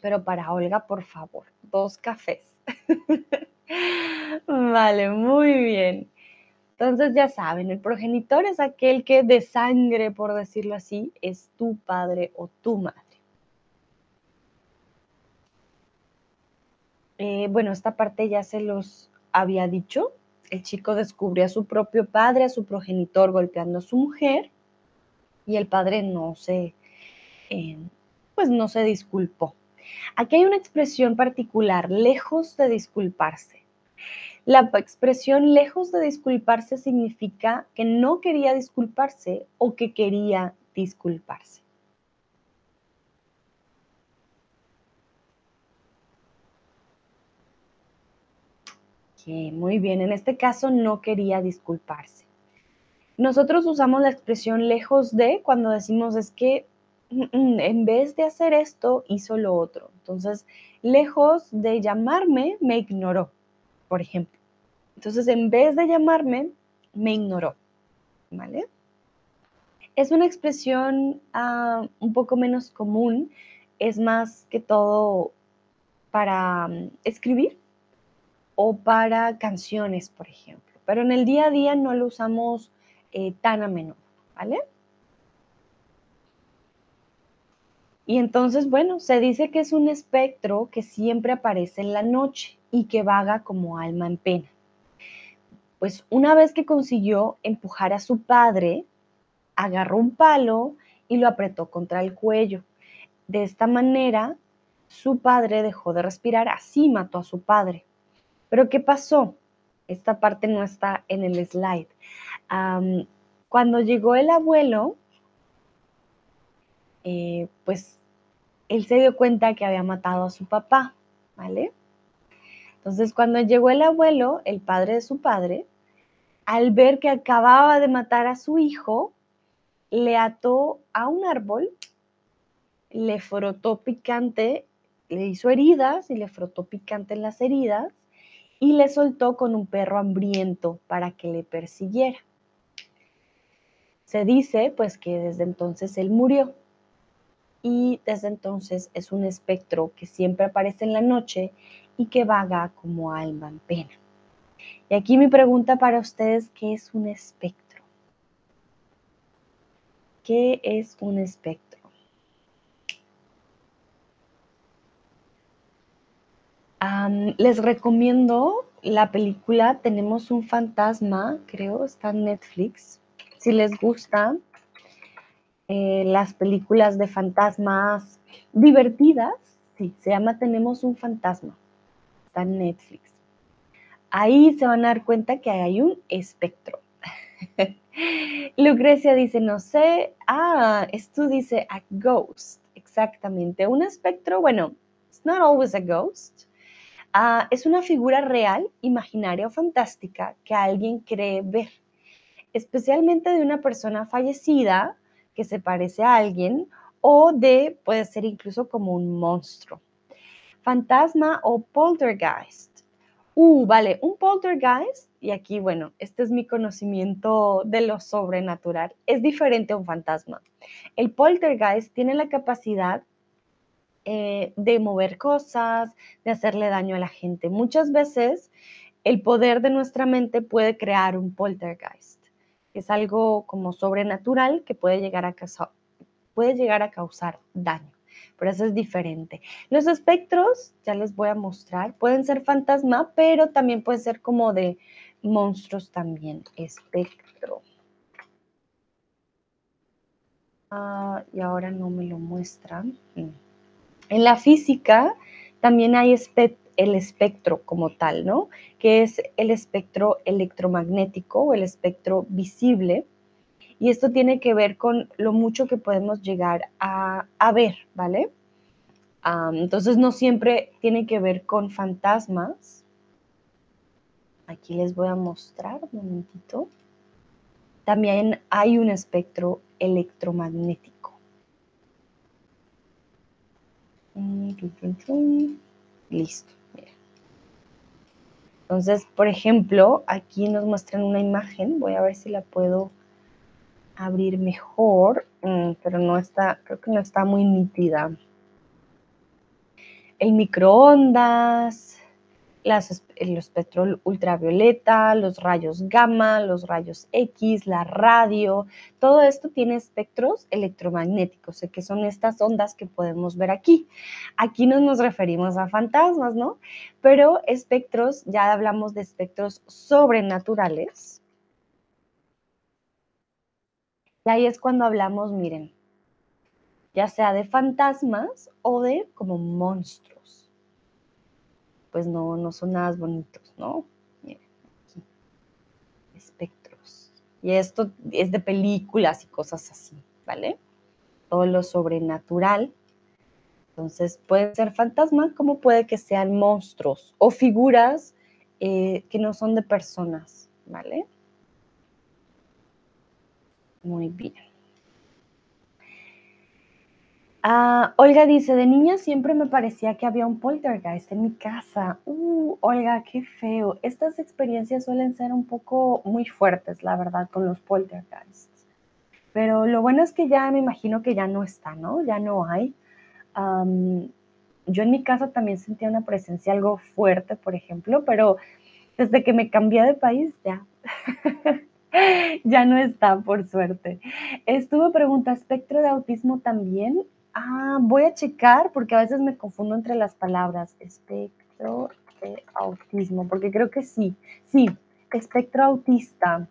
Pero para Olga, por favor, dos cafés. <laughs> vale, muy bien. Entonces ya saben, el progenitor es aquel que de sangre, por decirlo así, es tu padre o tu madre. Eh, bueno, esta parte ya se los había dicho. El chico descubrió a su propio padre, a su progenitor golpeando a su mujer y el padre no se, eh, pues no se disculpó. Aquí hay una expresión particular, lejos de disculparse. La expresión lejos de disculparse significa que no quería disculparse o que quería disculparse. Muy bien, en este caso no quería disculparse. Nosotros usamos la expresión lejos de cuando decimos es que mm, mm, en vez de hacer esto, hizo lo otro. Entonces, lejos de llamarme, me ignoró, por ejemplo. Entonces, en vez de llamarme, me ignoró. ¿Vale? Es una expresión ah, un poco menos común, es más que todo para mm, escribir o para canciones, por ejemplo. Pero en el día a día no lo usamos eh, tan a menudo, ¿vale? Y entonces, bueno, se dice que es un espectro que siempre aparece en la noche y que vaga como alma en pena pues una vez que consiguió empujar a su padre, agarró un palo y lo apretó contra el cuello. De esta manera, su padre dejó de respirar, así mató a su padre. Pero ¿qué pasó? Esta parte no está en el slide. cuando llegó el abuelo, eh, pues él se dio cuenta que había matado a su papá, ¿vale? Entonces, cuando llegó el abuelo, el padre de su padre, al ver que acababa de matar a su hijo, le ató a un árbol, le frotó picante, le hizo heridas y le frotó picante en las heridas y le soltó con un perro hambriento para que le persiguiera. Se dice pues que desde entonces él murió y desde entonces es un espectro que siempre aparece en la noche y que vaga como alma en pena. Y aquí mi pregunta para ustedes, ¿qué es un espectro? ¿Qué es un espectro? Les recomiendo la película Tenemos un fantasma, creo, está en Netflix. Si les gustan eh, las películas de fantasmas divertidas, sí, se llama Tenemos un fantasma, está en Netflix ahí se van a dar cuenta que hay un espectro. <laughs> Lucrecia dice, no sé, ah, esto dice a ghost, exactamente. Un espectro, bueno, it's not always a ghost. Ah, es una figura real, imaginaria o fantástica que alguien cree ver, especialmente de una persona fallecida que se parece a alguien o de, puede ser incluso como un monstruo. Fantasma o poltergeist Uh, vale, un poltergeist, y aquí, bueno, este es mi conocimiento de lo sobrenatural, es diferente a un fantasma. El poltergeist tiene la capacidad eh, de mover cosas, de hacerle daño a la gente. Muchas veces el poder de nuestra mente puede crear un poltergeist, es algo como sobrenatural que puede llegar a puede llegar a causar daño pero eso es diferente. Los espectros, ya les voy a mostrar, pueden ser fantasma, pero también pueden ser como de monstruos también, espectro. Ah, y ahora no me lo muestran. Mm. En la física también hay el espectro como tal, ¿no? Que es el espectro electromagnético o el espectro visible y esto tiene que ver con lo mucho que podemos llegar a, ver, ¿vale? entonces no siempre tiene que ver con fantasmas, Aquí les voy a mostrar un momentito. También hay un espectro electromagnético. Listo. Entonces, por ejemplo, aquí nos muestran una imagen. Voy a ver si la puedo abrir mejor, mm, pero no está, creo que no está muy nítida. El microondas, el espectro ultravioleta, los rayos gamma, los rayos X, la radio, todo esto tiene espectros electromagnéticos, que son estas ondas que podemos ver aquí. Aquí no nos referimos a fantasmas, ¿no? Pero espectros, ya hablamos de espectros sobrenaturales. Y ahí es cuando hablamos, miren, ya sea de fantasmas o de como monstruos pues no, no son nada bonitos, ¿no? Aquí. Espectros. Y esto es de películas y cosas así, ¿vale? Todo lo sobrenatural. Entonces, pueden ser fantasmas como puede que sean monstruos o figuras eh, que no son de personas, ¿vale? Muy bien. Ah, Olga dice, de niña siempre me parecía que había un poltergeist en mi casa. Uh, Olga, qué feo. Estas experiencias suelen ser un poco muy fuertes, la verdad, con los poltergeists. Pero lo bueno es que ya me imagino que ya no está, ¿no? Ya no hay. yo en mi casa también sentía una presencia algo fuerte, por ejemplo, pero desde que me cambié de país, ya. <laughs> ya no está, por suerte. Estuvo pregunta, espectro de autismo también. Ah, voy a checar porque a veces me confundo entre las palabras. Espectro de autismo, porque creo que sí. Sí, espectro autista.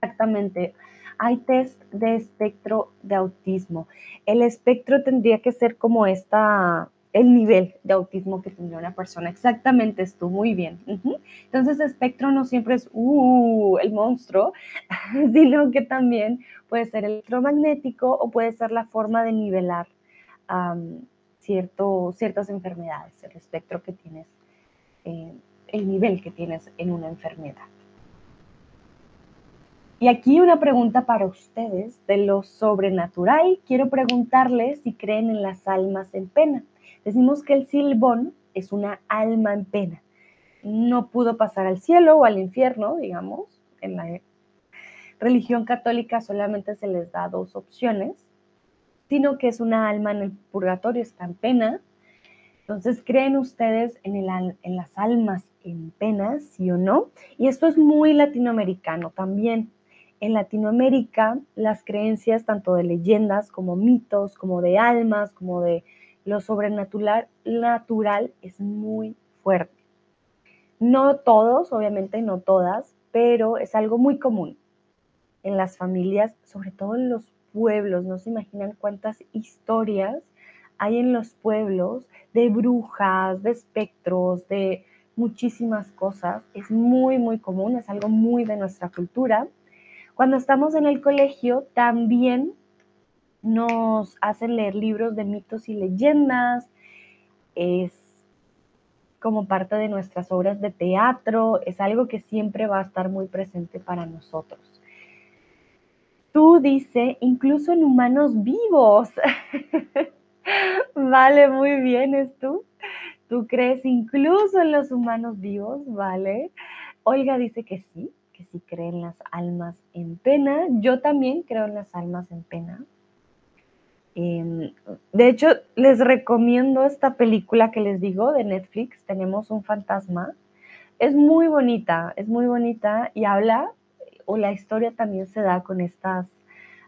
Exactamente. Hay test de espectro de autismo. El espectro tendría que ser como esta, el nivel de autismo que tendría una persona. Exactamente, estuvo muy bien. Entonces, espectro no siempre es uh, el monstruo, <laughs> sino que también puede ser electromagnético o puede ser la forma de nivelar cierto, ciertas enfermedades, el espectro que tienes, eh, el nivel que tienes en una enfermedad. Y aquí una pregunta para ustedes de lo sobrenatural. Quiero preguntarles si creen en las almas en pena. Decimos que el silbón es una alma en pena. No pudo pasar al cielo o al infierno, digamos. En la religión católica solamente se les da dos opciones, sino que es una alma en el purgatorio, está en pena. Entonces, ¿creen ustedes en, en las almas en pena, sí o no? Y esto es muy latinoamericano también. En Latinoamérica, las creencias tanto de leyendas como mitos, como de almas, como de lo sobrenatural natural es muy fuerte. No todos, obviamente no todas, pero es algo muy común en las familias, sobre todo en los pueblos. No se imaginan cuántas historias hay en los pueblos de brujas, de espectros, de muchísimas cosas. Es muy, muy común, es algo muy de nuestra cultura. Cuando estamos en el colegio, también nos hacen leer libros de mitos y leyendas, es como parte de nuestras obras de teatro, es algo que siempre va a estar muy presente para nosotros. Tú dice, incluso en humanos vivos. <laughs> vale, muy bien, es tú. Tú crees incluso en los humanos vivos, ¿vale? Olga dice que sí, que sí cree en las almas en pena. Yo también creo en las almas en pena. Em, de hecho, les recomiendo esta película que les digo de Netflix, Tenemos un fantasma. Es muy bonita, es muy bonita y habla, o la historia también se da con estas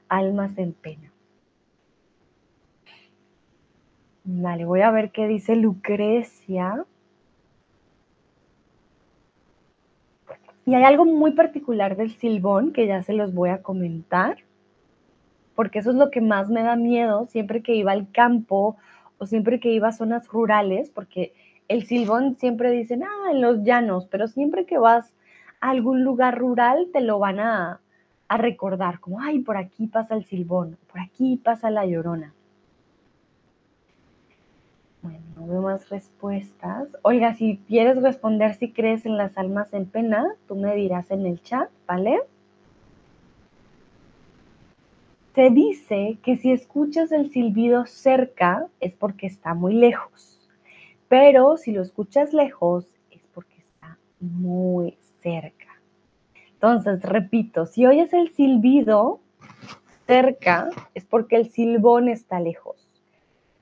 almas en pena. Vale, voy a ver qué dice Lucrecia. Y hay algo muy particular del silbón que ya se los voy a comentar porque eso es lo que más me da miedo siempre que iba al campo o siempre que iba a zonas rurales, porque el silbón siempre dicen, ah, en los llanos, pero siempre que vas a algún lugar rural te lo van a, a recordar, como, ay, por aquí pasa el silbón, por aquí pasa la llorona. Bueno, no veo más respuestas. Oiga, si quieres responder si crees en las almas en pena, tú me dirás en el chat, ¿vale? Se dice que si escuchas el silbido cerca es porque está muy lejos, pero si lo escuchas lejos es porque está muy cerca. Entonces, repito, si oyes el silbido cerca es porque el silbón está lejos.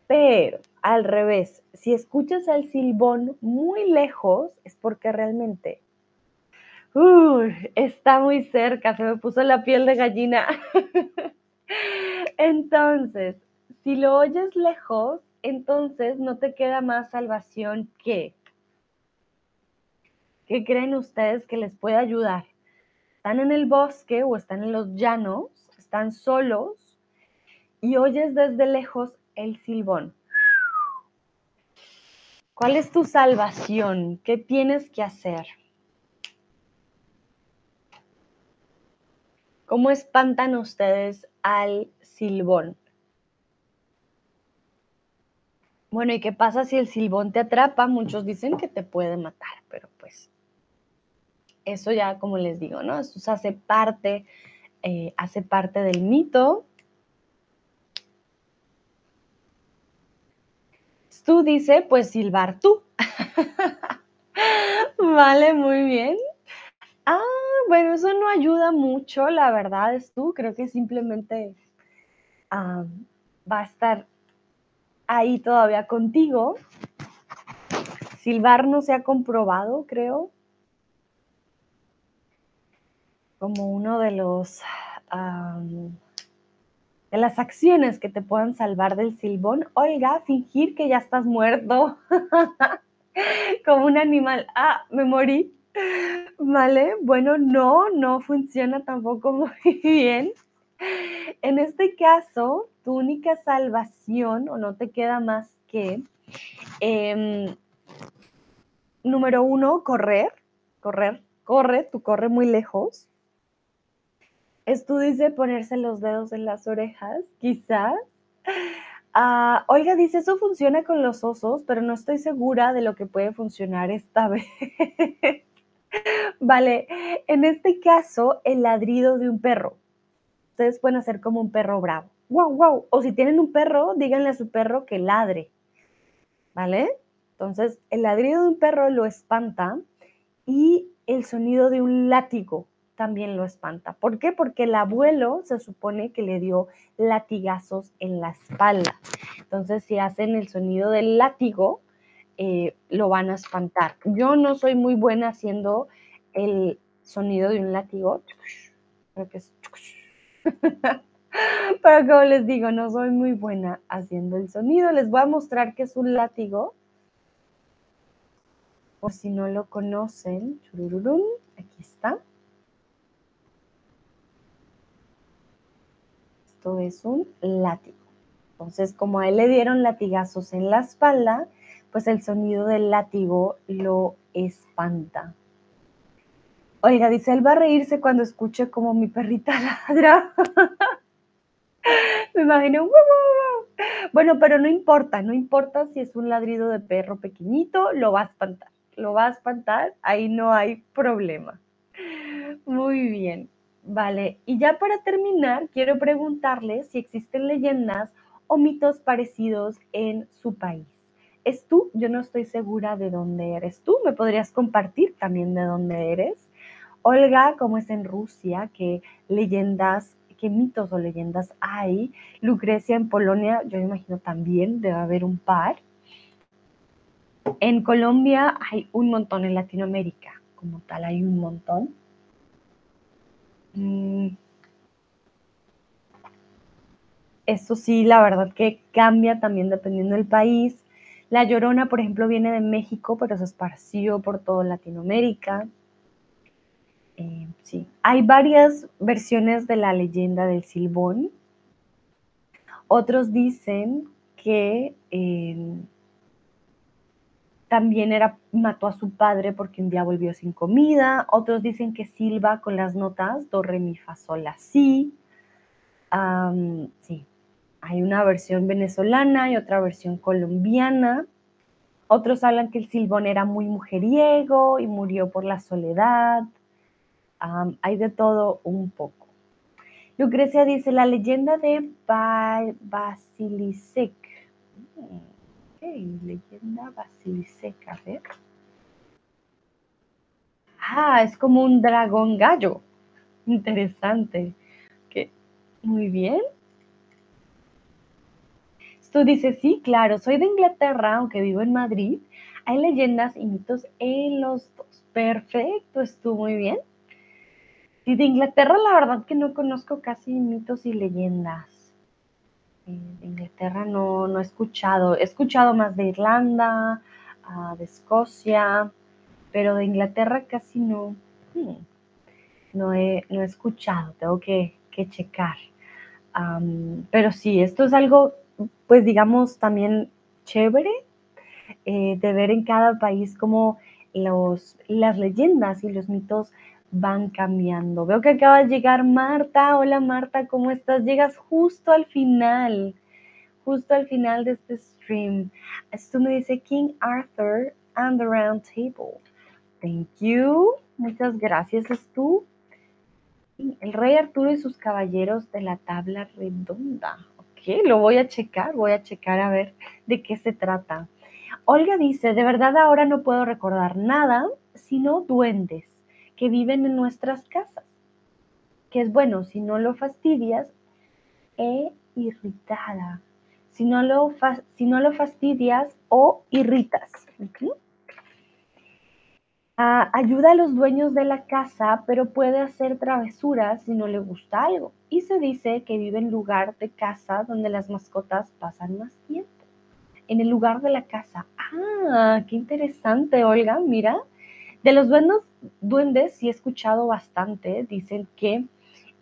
Pero al revés, si escuchas el silbón muy lejos es porque realmente está muy cerca, se me puso la piel de gallina. <laughs> Entonces, si lo oyes lejos, entonces no te queda más salvación que... ¿Qué creen ustedes que les puede ayudar? Están en el bosque o están en los llanos, están solos y oyes desde lejos el silbón. ¿Cuál es tu salvación? ¿Qué tienes que hacer? ¿Cómo espantan ustedes al silbón? Bueno, ¿y qué pasa si el silbón te atrapa? Muchos dicen que te puede matar, pero pues eso ya como les digo, ¿no? Eso hace parte, eh, hace parte del mito. Tú dice, pues silbar tú. <laughs> vale, muy bien. Bueno, eso no ayuda mucho, la verdad es tú. Creo que simplemente ah, va a estar ahí todavía contigo. Silbar no se ha comprobado, creo, como uno de los de las acciones que te puedan salvar del silbón. Oiga, fingir que ya estás muerto. <laughs> como un animal. Ah, me morí. Vale, bueno, no, no funciona tampoco <laughs> muy bien. En este caso, tu única salvación, o no te queda más que, em, número uno, correr, correr, corre, tú corre muy lejos. Esto dice ponerse los dedos en las orejas, quizás. Ah, Olga dice, eso funciona con los osos, pero no estoy segura de lo que puede funcionar esta <laughs> vez. Vale, en este caso, el ladrido de un perro. Ustedes pueden hacer como un perro bravo. Wow, wow. O si tienen un perro, díganle a su perro que ladre. ¿Vale? Entonces, el ladrido de un perro lo espanta y el sonido de un látigo también lo espanta. ¿Por qué? Porque el abuelo se supone que le dio latigazos en la espalda. Entonces, si hacen el sonido del látigo, eh, lo van a espantar. Yo no soy muy buena haciendo el sonido de un látigo. Creo que es... <laughs> Pero como les digo, no soy muy buena haciendo el sonido. Les voy a mostrar que es un látigo. Por si no lo conocen. Aquí está. es un látigo. Entonces, como a él le dieron latigazos en la espalda, pues el sonido del látigo lo espanta. Oiga, dice, él va a reírse cuando escuche como mi perrita <laughs> ladra. Me imagino, bueno, pero no importa, no importa si es un ladrido de perro pequeñito, lo va a espantar, lo va a espantar, ahí no hay problema. Muy bien. Vale, y ya para terminar, quiero preguntarles si existen leyendas o mitos parecidos en su país. ¿Es tú? Yo no estoy segura de dónde eres tú. ¿Me podrías compartir también de dónde eres? Olga, ¿cómo es en Rusia? ¿Qué leyendas, qué mitos o leyendas hay? Lucrecia en Polonia, yo imagino también debe haber un par. En Colombia hay un montón, en Latinoamérica como tal hay un montón. Mm. Eso sí, la verdad que cambia también dependiendo del país. La Llorona, por ejemplo, viene de México, pero se esparció por toda Latinoamérica. Eh, sí, hay varias versiones de la leyenda del Silbón. Otros dicen que eh, también era, mató a su padre porque un día volvió sin comida. Otros dicen que silba con las notas do, re, mi, fa, sol, la, si. sí, hay una versión venezolana y otra versión colombiana. Otros hablan que el Silbón era muy mujeriego y murió por la soledad. hay de todo un poco. Lucrecia dice, la leyenda de Basilisek. Ok, leyenda Basilisek, a ver. Ah, es como un dragón gallo. Interesante. Muy bien. Tú dices, sí, claro, soy de Inglaterra, aunque vivo en Madrid. Hay leyendas y mitos en los dos. Perfecto, estuvo muy bien. Y de Inglaterra, la verdad que no conozco casi mitos y leyendas. Eh, de Inglaterra no, no he escuchado. He escuchado más de Irlanda, ah, de Escocia, pero de Inglaterra casi no. Hmm, no, he, no, he, escuchado, tengo que, que checar. pero sí, esto es algo pues digamos, también chévere eh, de ver en cada país cómo los, las leyendas y los mitos van cambiando. Veo que acaba de llegar Marta. Hola Marta, ¿cómo estás? Llegas justo al final, justo al final de este stream. Esto me dice King Arthur and the Round Table. Thank you. Muchas gracias, es tú. El rey Arturo y sus caballeros de la tabla redonda lo voy a checar, voy a checar a ver de qué se trata. Olga dice, de verdad ahora no puedo recordar nada, sino duendes que viven en nuestras casas. Que es bueno, si no lo fastidias, e irritada. Si no lo, si no lo fastidias o irritas. Ayuda a los dueños de la casa, pero puede hacer travesuras si no le gusta algo. Y se dice que vive en lugar de casa donde las mascotas pasan más tiempo. En el lugar de la casa. Ah, qué interesante, Olga. Mira, de los duendes, duendes sí he escuchado bastante. Dicen que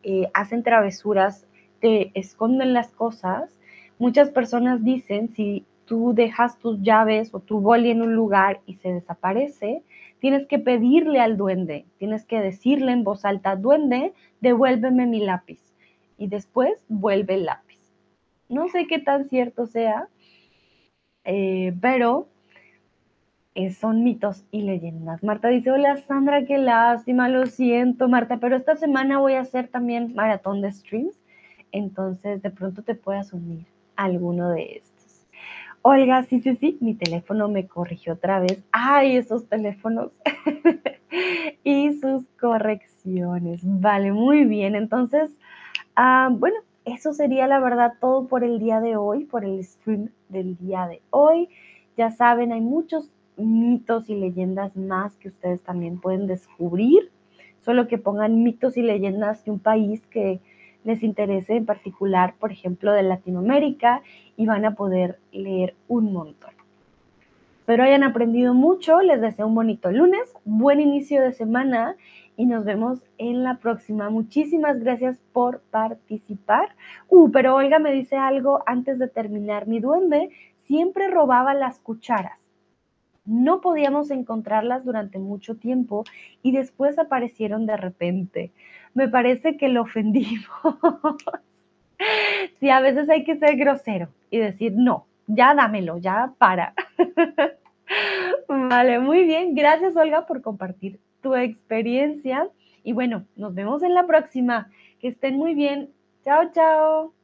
eh, hacen travesuras, te esconden las cosas. Muchas personas dicen si tú dejas tus llaves o tu boli en un lugar y se desaparece, tienes que pedirle al duende, tienes que decirle en voz alta, duende, devuélveme mi lápiz. Y después vuelve el lápiz. No sé qué tan cierto sea, eh, pero son mitos y leyendas. Marta dice, hola Sandra, qué lástima, lo siento Marta, pero esta semana voy a hacer también maratón de streams, entonces de pronto te puedas unir a alguno de estos. Olga, sí, sí, sí, mi teléfono me corrigió otra vez. Ay, esos teléfonos <laughs> y sus correcciones. Vale, muy bien. Entonces, ah, bueno, eso sería la verdad todo por el día de hoy, por el stream del día de hoy. Ya saben, hay muchos mitos y leyendas más que ustedes también pueden descubrir. Solo que pongan mitos y leyendas de un país que les interese en particular, por ejemplo, de Latinoamérica y van a poder leer un montón. Espero hayan aprendido mucho, les deseo un bonito lunes, buen inicio de semana y nos vemos en la próxima. Muchísimas gracias por participar. Uh, pero Olga me dice algo antes de terminar. Mi duende siempre robaba las cucharas. No podíamos encontrarlas durante mucho tiempo y después aparecieron de repente. Me parece que lo ofendimos. <laughs> sí, a veces hay que ser grosero y decir, no, ya dámelo, ya para. <laughs> vale, muy bien. Gracias, Olga, por compartir tu experiencia. Y bueno, nos vemos en la próxima. Que estén muy bien. Chao, chao.